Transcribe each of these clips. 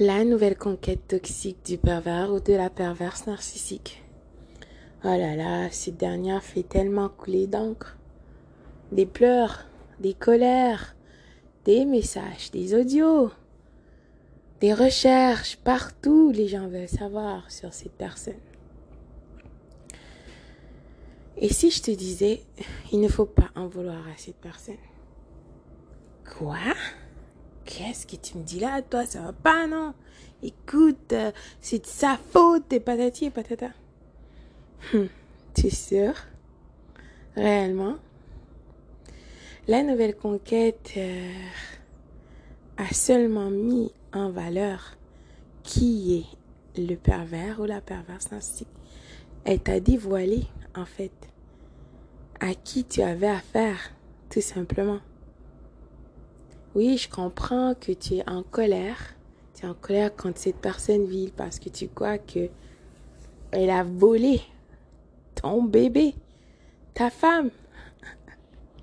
La nouvelle conquête toxique du pervers ou de la perverse narcissique. Oh là là, cette dernière fait tellement couler d'encre. Des pleurs, des colères, des messages, des audios, des recherches, partout les gens veulent savoir sur cette personne. Et si je te disais, il ne faut pas en vouloir à cette personne. Quoi? Qu'est-ce que tu me dis là, toi? Ça va pas, non? Écoute, euh, c'est de sa faute, et patati et patata. Hum, tu es sûr? Réellement? La nouvelle conquête euh, a seulement mis en valeur qui est le pervers ou la perverse ainsi. Elle t'a dévoilé, en fait, à qui tu avais affaire, tout simplement. Oui, je comprends que tu es en colère. Tu es en colère quand cette personne vit parce que tu crois que elle a volé ton bébé, ta femme,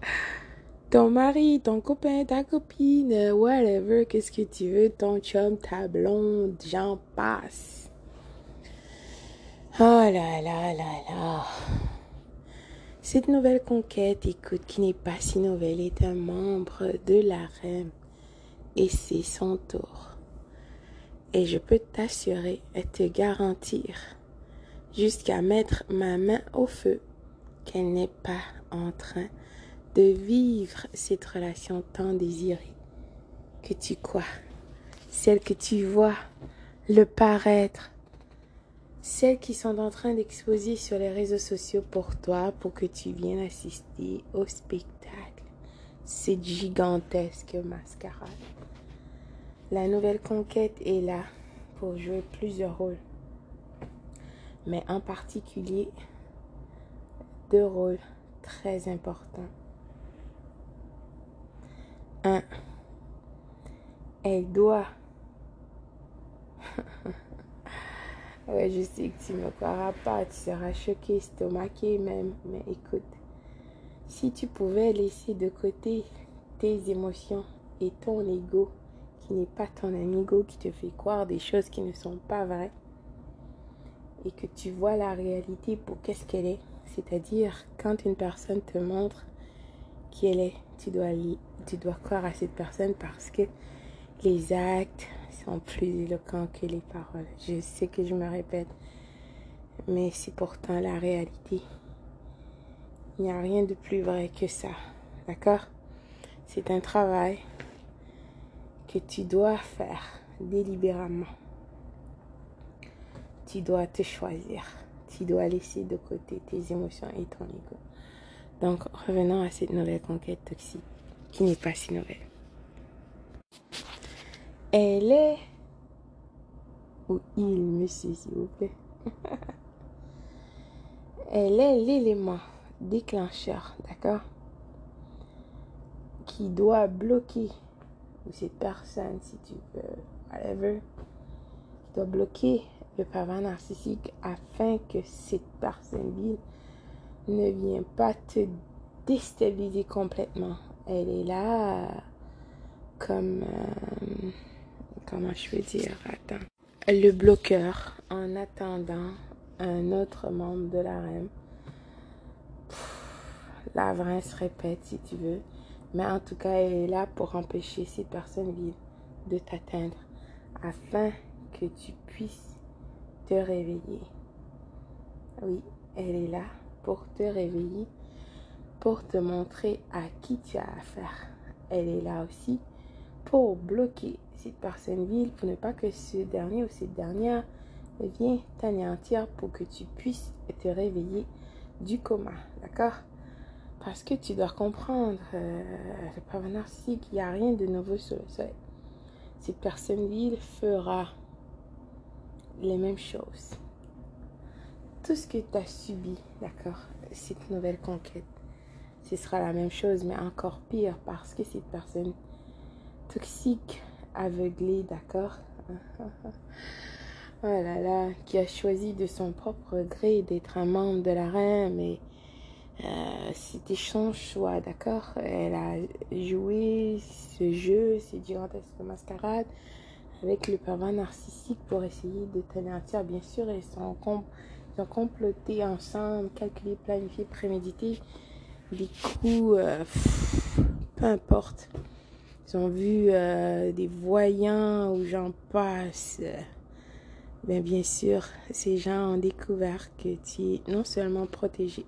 ton mari, ton copain, ta copine, whatever, qu'est-ce que tu veux, ton chum, ta blonde, j'en passe. Oh là là là là. Cette nouvelle conquête, écoute, qui n'est pas si nouvelle, est un membre de la reine et c'est son tour. Et je peux t'assurer et te garantir, jusqu'à mettre ma main au feu, qu'elle n'est pas en train de vivre cette relation tant désirée que tu crois, celle que tu vois le paraître celles qui sont en train d'exposer sur les réseaux sociaux pour toi, pour que tu viennes assister au spectacle. C'est gigantesque mascarade. La nouvelle conquête est là pour jouer plusieurs rôles, mais en particulier deux rôles très importants. Un, elle doit Ouais, je sais que tu ne me croiras pas, tu seras choqué, estomaqué même. Mais écoute, si tu pouvais laisser de côté tes émotions et ton ego, qui n'est pas ton amigo, qui te fait croire des choses qui ne sont pas vraies, et que tu vois la réalité pour qu'est-ce qu'elle est, c'est-à-dire quand une personne te montre qui elle est, tu dois, tu dois croire à cette personne parce que les actes, sont plus éloquents que les paroles. Je sais que je me répète, mais c'est pourtant la réalité. Il n'y a rien de plus vrai que ça. D'accord? C'est un travail que tu dois faire délibérément. Tu dois te choisir. Tu dois laisser de côté tes émotions et ton ego. Donc, revenons à cette nouvelle conquête toxique qui n'est pas si nouvelle. Elle est. Ou il, monsieur, s'il vous plaît? Elle est l'élément déclencheur, d'accord? Qui doit bloquer, ou cette personne, si tu veux, whatever, qui doit bloquer le pervers narcissique afin que cette personne ne vienne pas te déstabiliser complètement. Elle est là comme. Euh, comment je veux dire, attends, le bloqueur en attendant un autre membre de la REM. La vraie se répète si tu veux, mais en tout cas, elle est là pour empêcher ces personnes vides de t'atteindre afin que tu puisses te réveiller. Oui, elle est là pour te réveiller, pour te montrer à qui tu as affaire. Elle est là aussi pour bloquer cette personne ville pour ne pas que ce dernier ou cette dernière vienne t'anéantir pour que tu puisses te réveiller du coma. D'accord? Parce que tu dois comprendre, euh, le pas narcissique, il n'y a rien de nouveau sur le soleil. Cette personne ville fera les mêmes choses. Tout ce que tu as subi, d'accord, cette nouvelle conquête, ce sera la même chose, mais encore pire parce que cette personne toxique aveuglé, d'accord? Oh là là, qui a choisi de son propre gré d'être un membre de la reine, mais euh, c'était son choix, d'accord? Elle a joué ce jeu, ces gigantesques mascarades, avec le pervers narcissique pour essayer de t'anéantir. Bien sûr, ils sont, ils ont comploté ensemble, calculé, planifié, prémédité des coups, euh, peu importe. Ils ont vu euh, des voyants ou j'en passe. Ben, bien sûr, ces gens ont découvert que tu es non seulement protégé,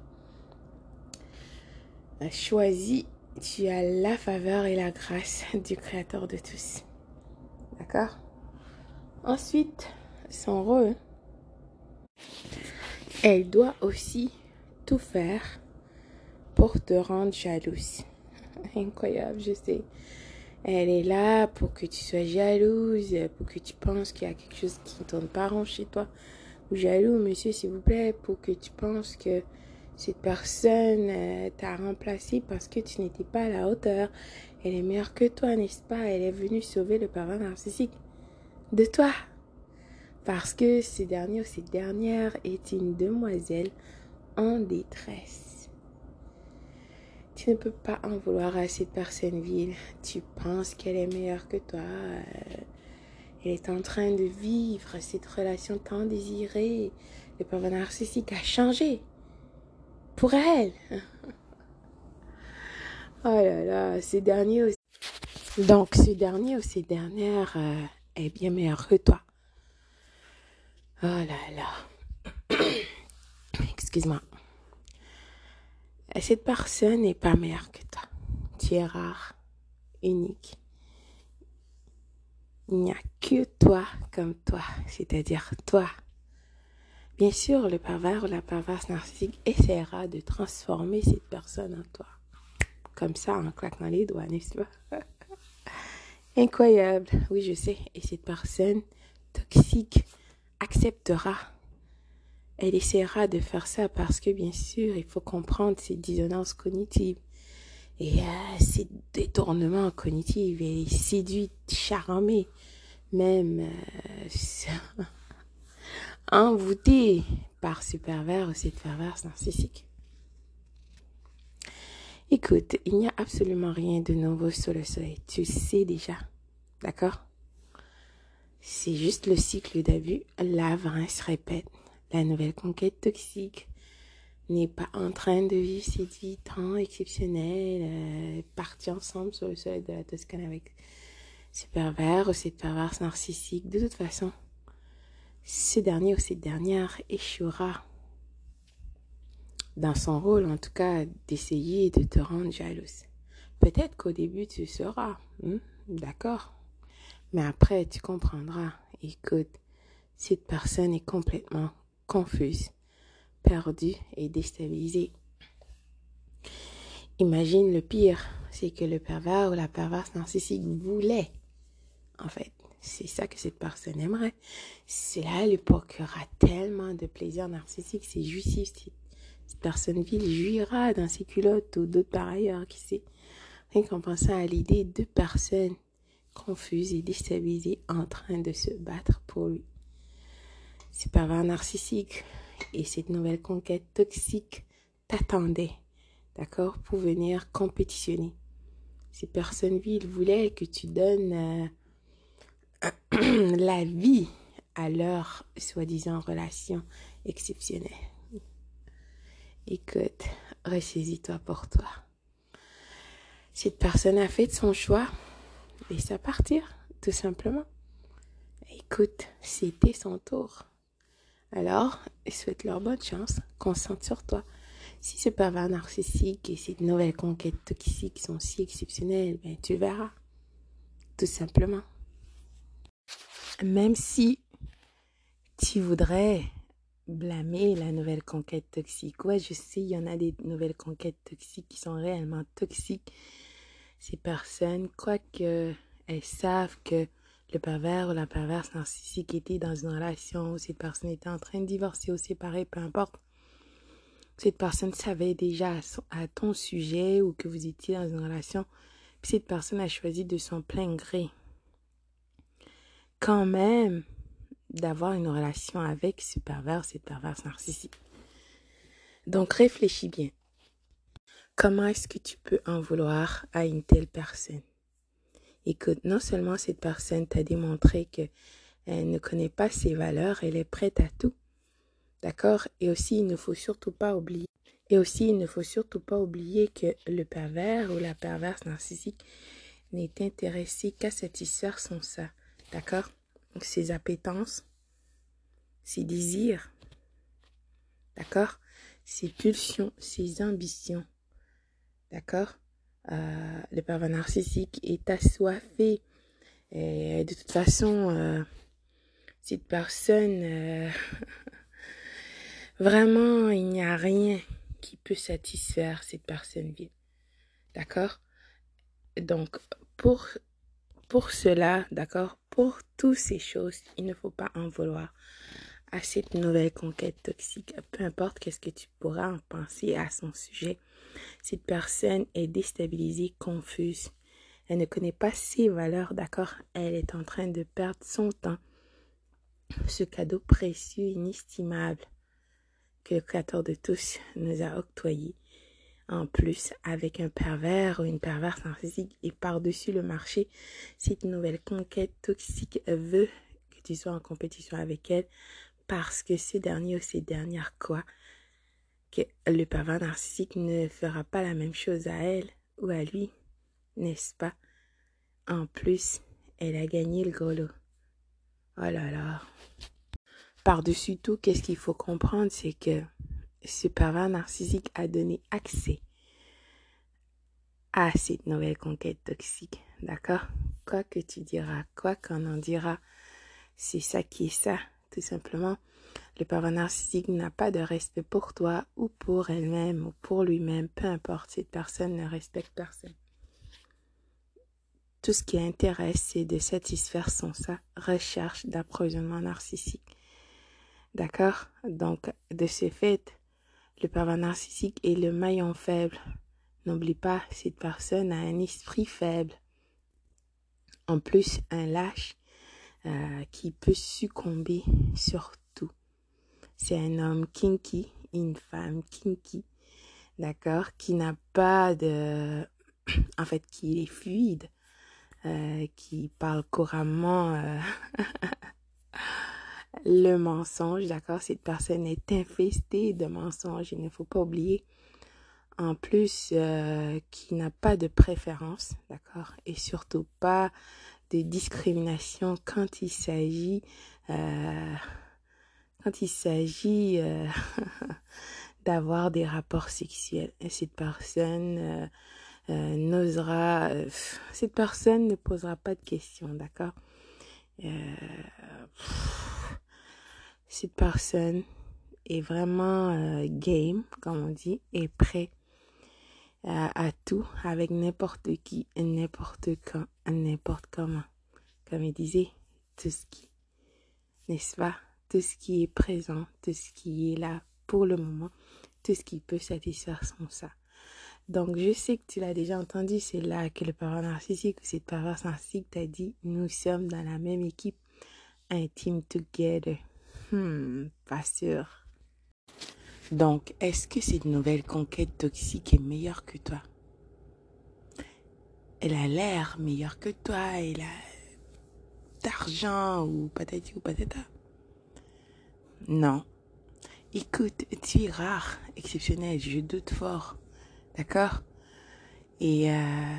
choisi, tu as la faveur et la grâce du Créateur de tous. D'accord? Ensuite, son rôle, elle doit aussi tout faire pour te rendre jalouse. Incroyable, je sais. Elle est là pour que tu sois jalouse, pour que tu penses qu'il y a quelque chose qui ne tourne pas rond chez toi. Ou jaloux, monsieur, s'il vous plaît, pour que tu penses que cette personne euh, t'a remplacé parce que tu n'étais pas à la hauteur. Elle est meilleure que toi, n'est-ce pas? Elle est venue sauver le parent narcissique de toi. Parce que ce dernier ou cette dernière est une demoiselle en détresse. Tu ne peux pas en vouloir à cette personne vile. Tu penses qu'elle est meilleure que toi. Elle est en train de vivre cette relation tant désirée. Le pervers narcissique a changé pour elle. Oh là là, ces derniers aussi. Donc, ce dernier ou ces dernières euh, est bien meilleur que toi. Oh là là. Excuse-moi. Cette personne n'est pas meilleure que toi. Tu es rare, unique. Il n'y a que toi comme toi, c'est-à-dire toi. Bien sûr, le pervers ou la perverse narcissique essaiera de transformer cette personne en toi. Comme ça, en claquant les doigts, n'est-ce pas? Incroyable. Oui, je sais. Et cette personne toxique acceptera. Elle essaiera de faire ça parce que, bien sûr, il faut comprendre ces dissonances cognitives et euh, ces détournements cognitifs et séduite, charmée, même. Euh, envoûté par ce pervers ou cette perverse narcissique. Écoute, il n'y a absolument rien de nouveau sur le soleil. Tu sais déjà. D'accord? C'est juste le cycle d'abus. La se répète. La nouvelle conquête toxique n'est pas en train de vivre cette vie tant exceptionnelle, euh, ensemble sur le soleil de la Toscane avec ce pervers ou cette perverse narcissique. De toute façon, ce dernier ou cette dernière échouera dans son rôle, en tout cas, d'essayer de te rendre jalouse. Peut-être qu'au début, tu seras, hmm, d'accord, mais après, tu comprendras. Écoute, cette personne est complètement confuse, perdue et déstabilisée. Imagine le pire, c'est que le pervers ou la perverse narcissique voulait, en fait, c'est ça que cette personne aimerait. Cela lui procurera tellement de plaisir narcissique. C'est jouissif. Cette personne ville jouira dans ses culottes ou d'autres par ailleurs, qui sait. Rien qu'en pensant à l'idée de personnes confuses et déstabilisées en train de se battre pour lui. C'est pervers narcissique et cette nouvelle conquête toxique t'attendait, d'accord, pour venir compétitionner. Ces personnes viles voulaient que tu donnes euh, la vie à leur soi-disant relation exceptionnelle. Écoute, ressaisis-toi pour toi. Cette personne a fait son choix, laisse-la partir, tout simplement. Écoute, c'était son tour. Alors, souhaite-leur bonne chance, concentre sur toi. Si ce pervers narcissique et cette nouvelle conquête toxique sont si exceptionnelles, ben, tu verras. Tout simplement. Même si tu voudrais blâmer la nouvelle conquête toxique. Ouais, je sais, il y en a des nouvelles conquêtes toxiques qui sont réellement toxiques. Ces personnes, quoique elles savent que le pervers ou la perverse narcissique était dans une relation, où cette personne était en train de divorcer ou séparer, peu importe. Cette personne savait déjà à ton sujet ou que vous étiez dans une relation, cette personne a choisi de son plein gré quand même d'avoir une relation avec ce pervers, cette perverse narcissique. Donc réfléchis bien. Comment est-ce que tu peux en vouloir à une telle personne? Écoute, non seulement cette personne t'a démontré que elle ne connaît pas ses valeurs, elle est prête à tout. D'accord? Et aussi, il ne faut surtout pas oublier. Et aussi, il ne faut surtout pas oublier que le pervers ou la perverse narcissique n'est intéressé qu'à satisfaire son ça. D'accord? Ses appétences, ses désirs. D'accord? Ses pulsions, ses ambitions. D'accord? Euh, Le pervers narcissique est assoiffé. Et de toute façon, euh, cette personne, euh, vraiment, il n'y a rien qui peut satisfaire cette personne vide. D'accord? Donc, pour, pour cela, d'accord, pour toutes ces choses, il ne faut pas en vouloir à cette nouvelle conquête toxique. Peu importe qu'est-ce que tu pourras en penser à son sujet, cette personne est déstabilisée, confuse. Elle ne connaît pas ses valeurs, d'accord? Elle est en train de perdre son temps ce cadeau précieux, inestimable que le Créateur de tous nous a octroyé. En plus, avec un pervers ou une perverse narcissique et par-dessus le marché, cette nouvelle conquête toxique veut que tu sois en compétition avec elle parce que ce dernier ou ces dernières quoi que le pervers narcissique ne fera pas la même chose à elle ou à lui, n'est-ce pas? En plus, elle a gagné le gros lot. Oh là là. Par-dessus tout, qu'est-ce qu'il faut comprendre, c'est que ce pervers narcissique a donné accès à cette nouvelle conquête toxique. D'accord? Quoi que tu diras, quoi qu'on en dira, c'est ça qui est ça, tout simplement. Le pervers narcissique n'a pas de respect pour toi ou pour elle-même ou pour lui-même, peu importe, cette personne ne respecte personne. Tout ce qui intéresse, c'est de satisfaire son sa recherche d'approvisionnement narcissique. D'accord? Donc, de ce fait, le pervers narcissique est le maillon faible. N'oublie pas, cette personne a un esprit faible. En plus, un lâche euh, qui peut succomber sur. C'est un homme kinky, une femme kinky, d'accord, qui n'a pas de... En fait, qui est fluide, euh, qui parle couramment euh, le mensonge, d'accord Cette personne est infestée de mensonges, il ne faut pas oublier. En plus, euh, qui n'a pas de préférence, d'accord Et surtout pas de discrimination quand il s'agit... quand il s'agit d'avoir des rapports sexuels. Et cette personne euh, n'osera, euh, cette personne ne posera pas de questions, d'accord? Euh, Cette personne est vraiment game, comme on dit, et prêt à, tout avec n'importe qui, n'importe quand, n'importe comment. Comme il disait, tout ce qui, n'est-ce pas? Tout ce qui est présent, tout ce qui est là pour le moment, tout ce qui peut satisfaire son ça. Donc, je sais que tu l'as déjà entendu, c'est là que le parent narcissique ou cette parent narcissique t'a dit, nous sommes dans la même équipe, un team together. Hmm, pas sûr. Donc, est-ce que cette nouvelle conquête toxique est meilleure que toi? Elle a l'air meilleure que toi, elle a d'argent ou patati ou patata? Non. Écoute, tu es rare, exceptionnel, je doute fort. D'accord? Et euh,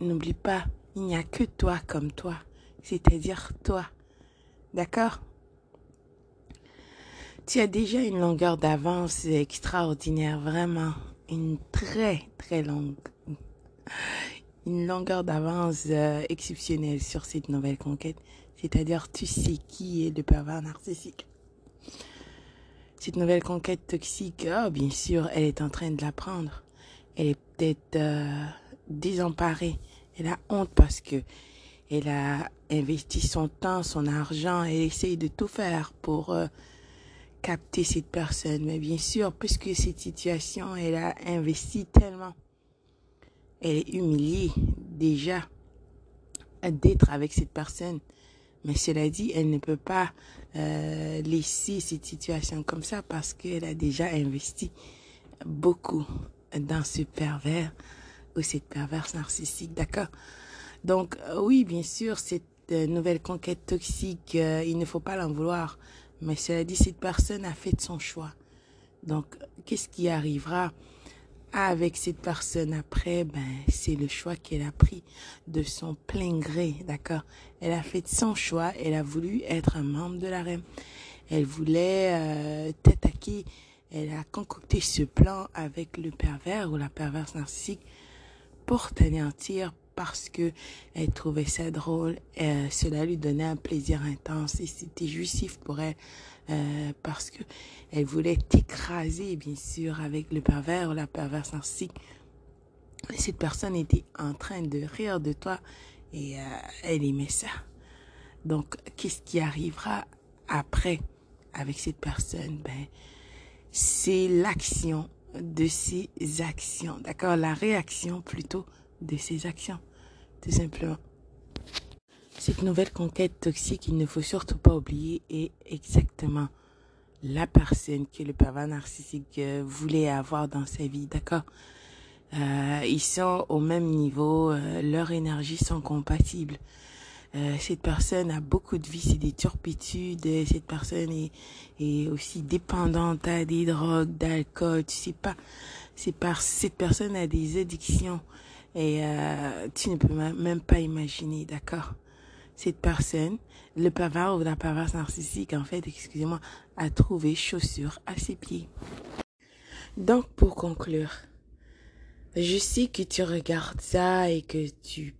n'oublie pas, il n'y a que toi comme toi, c'est-à-dire toi. D'accord? Tu as déjà une longueur d'avance extraordinaire, vraiment. Une très, très longue. Une longueur d'avance euh, exceptionnelle sur cette nouvelle conquête. C'est-à-dire, tu sais qui est le pervers narcissique. Cette nouvelle conquête toxique, oh, bien sûr, elle est en train de l'apprendre elle est peut-être euh, désemparée. Elle a honte parce que elle a investi son temps, son argent, elle essaye de tout faire pour euh, capter cette personne. Mais bien sûr, puisque cette situation, elle a investi tellement, elle est humiliée déjà d'être avec cette personne. Mais cela dit, elle ne peut pas euh, laisser cette situation comme ça parce qu'elle a déjà investi beaucoup dans ce pervers ou cette perverse narcissique, d'accord? Donc, euh, oui, bien sûr, cette euh, nouvelle conquête toxique, il ne faut pas l'en vouloir. Mais cela dit, cette personne a fait son choix. Donc, qu'est-ce qui arrivera avec cette personne après Ben, c'est le choix qu'elle a pris de son plein gré, d'accord? Elle a fait son choix, elle a voulu être un membre de la reine. Elle voulait euh, t'attaquer. Elle a concocté ce plan avec le pervers ou la perverse narcissique pour t'anéantir parce que elle trouvait ça drôle. Euh, cela lui donnait un plaisir intense et c'était jouissif pour elle euh, parce que elle voulait t'écraser, bien sûr, avec le pervers ou la perverse narcissique. Cette personne était en train de rire de toi et euh, elle aimait ça. Donc, qu'est-ce qui arrivera après avec cette personne? Ben, c'est l'action de ses actions, d'accord? La réaction plutôt de ses actions, tout simplement. Cette nouvelle conquête toxique, il ne faut surtout pas oublier, est exactement la personne que le pervers narcissique euh, voulait avoir dans sa vie, d'accord? Euh, Ils sont au même niveau, euh, leurs énergies sont compatibles. Cette personne a beaucoup de vices et des turpitudes. Cette personne est, aussi dépendante à des drogues, d'alcool. Tu sais pas, c'est parce cette personne a des addictions et tu ne peux même pas imaginer, d'accord? Cette personne, le pervers ou la perverse narcissique, en fait, excusez-moi, a trouvé chaussures à ses pieds. Donc, pour conclure, je sais que tu regardes ça et que tu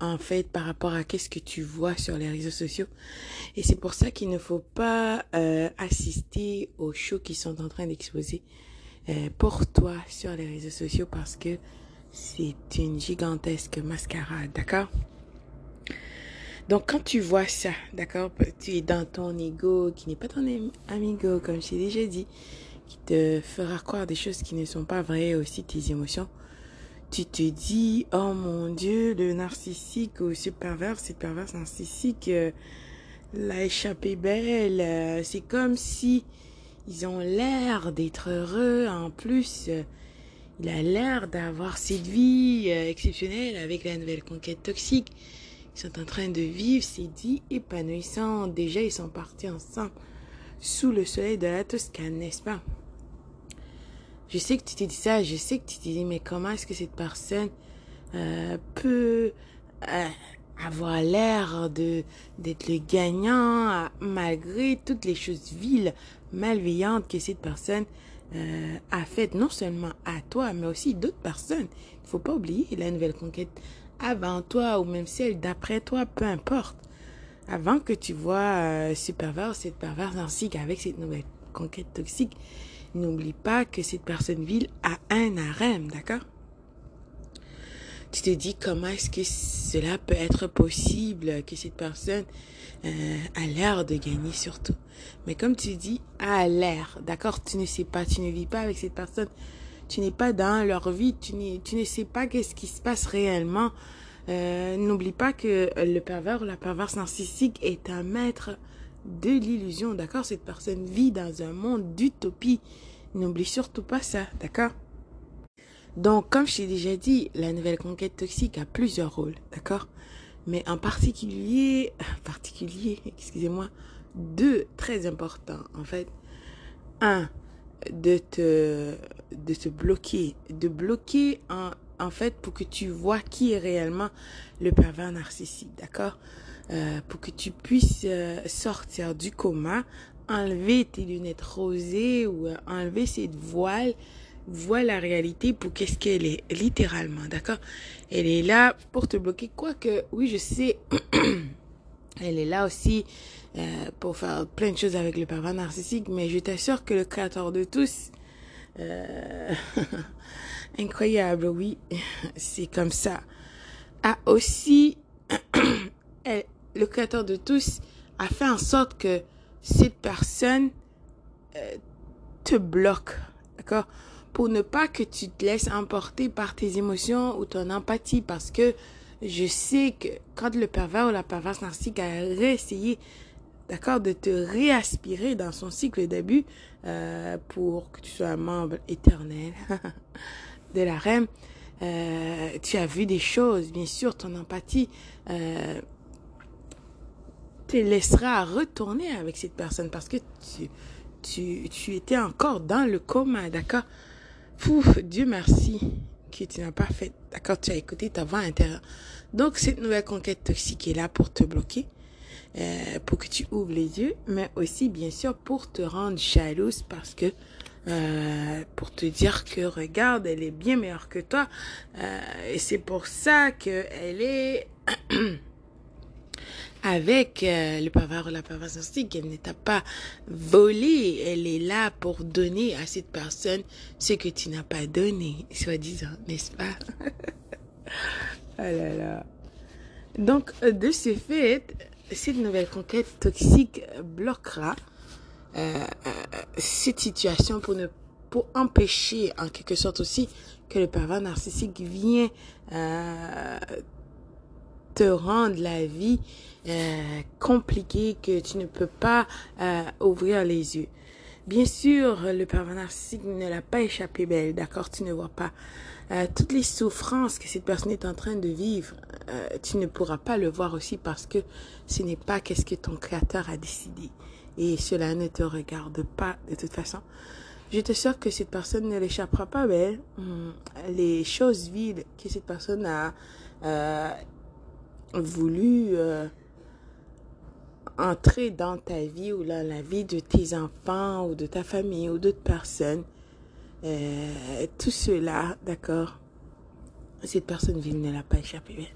en fait par rapport à qu'est-ce que tu vois sur les réseaux sociaux. Et c'est pour ça qu'il ne faut pas euh, assister aux shows qui sont en train d'exposer euh, pour toi sur les réseaux sociaux parce que c'est une gigantesque mascarade, d'accord? Donc quand tu vois ça, d'accord, tu es dans ton ego qui n'est pas ton amigo, comme j'ai déjà dit, qui te fera croire des choses qui ne sont pas vraies, aussi tes émotions tu te dis, oh mon Dieu, le narcissique ou ce pervers, cette perverse narcissique euh, l'a échappé belle. Euh, c'est comme si ils ont l'air d'être heureux. En plus, euh, il a l'air d'avoir cette vie exceptionnelle avec la nouvelle conquête toxique. Ils sont en train de vivre cette vie épanouissante. Déjà, ils sont partis ensemble sous le soleil de la Toscane, n'est-ce pas? Je sais que tu t'es dit ça, je sais que tu t'es dit, mais comment est-ce que cette personne euh, peut euh, avoir l'air de d'être le gagnant malgré toutes les choses viles, malveillantes que cette personne euh, a faites, non seulement à toi, mais aussi d'autres personnes? Il faut pas oublier la nouvelle conquête avant toi ou même celle d'après toi, peu importe. Avant que tu vois ce pervers, cette perverse ainsi qu'avec cette nouvelle conquête toxique, N'oublie pas que cette personne ville a un harem, d'accord? Tu te dis comment est-ce que cela peut être possible que cette personne euh, a l'air de gagner surtout. Mais comme tu dis, a l'air, d'accord? Tu ne sais pas, tu ne vis pas avec cette personne. Tu n'es pas dans leur vie, tu, ne sais pas qu'est-ce qui se passe réellement. Euh, N'oublie pas que le pervers ou la perverse narcissique est un maître de l'illusion, d'accord? Cette personne vit dans un monde d'utopie. N'oublie surtout pas ça, d'accord? Donc, comme je t'ai déjà dit, la nouvelle conquête toxique a plusieurs rôles, d'accord? Mais en particulier, particulier, excusez-moi, deux très importants, en fait. Un, de te, de te bloquer, de bloquer en, en fait pour que tu vois qui est réellement le pervers narcissique, d'accord? Euh, pour que tu puisses euh, sortir du coma, enlever tes lunettes rosées ou euh, enlever cette voile, vois la réalité pour qu'est-ce qu'elle est, littéralement, d'accord? Elle est là pour te bloquer, quoique, oui, je sais, elle est là aussi pour faire plein de choses avec le pervers narcissique, mais je t'assure que le créateur de tous, incroyable, oui, c'est comme ça, a aussi le créateur de tous a fait en sorte que cette personne euh, te bloque, d'accord? Pour ne pas que tu te laisses emporter par tes émotions ou ton empathie, parce que je sais que quand le pervers ou la perverse narcissique a réessayé, d'accord, de te réaspirer dans son cycle d'abus euh, pour que tu sois un membre éternel de la reine, euh, tu as vu des choses, bien sûr, ton empathie euh, te laissera retourner avec cette personne parce que tu, tu, tu étais encore dans le coma, d'accord? Pouf, Dieu merci que tu n'as pas fait, d'accord, tu as écouté ta voix intérieure. Donc, cette nouvelle conquête toxique est là pour te bloquer, euh, pour que tu ouvres les yeux, mais aussi, bien sûr, pour te rendre jalouse parce que, euh, pour te dire que, regarde, elle est bien meilleure que toi. Euh, et c'est pour ça que elle est... avec euh, le pavard ou la pavard narcissique, elle ne t'a pas volé, elle est là pour donner à cette personne ce que tu n'as pas donné, soi-disant, n'est-ce pas? Oh là là. Donc, euh, de ce fait, cette nouvelle conquête toxique bloquera euh, cette situation pour ne pour empêcher en quelque sorte aussi que le pervers narcissique vienne euh, te rendre la vie euh, compliquée que tu ne peux pas euh, ouvrir les yeux. Bien sûr, le pervers narcissique ne l'a pas échappé belle, d'accord? Tu ne vois pas euh, toutes les souffrances que cette personne est en train de vivre. Euh, tu ne pourras pas le voir aussi parce que ce n'est pas qu'est-ce que ton créateur a décidé. Et cela ne te regarde pas de toute façon. Je te sors que cette personne ne l'échappera pas belle. Hum, Les choses vides que cette personne a euh, voulu euh, entrer dans ta vie ou dans la vie de tes enfants ou de ta famille ou d'autres personnes, euh, tout cela, d'accord, cette personne vive ne l'a pas échappé bien.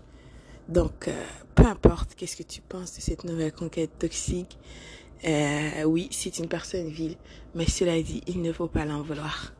Donc, euh, peu importe qu'est-ce que tu penses de cette nouvelle conquête toxique, oui, c'est une personne vile, mais cela dit, il ne faut pas l'en vouloir.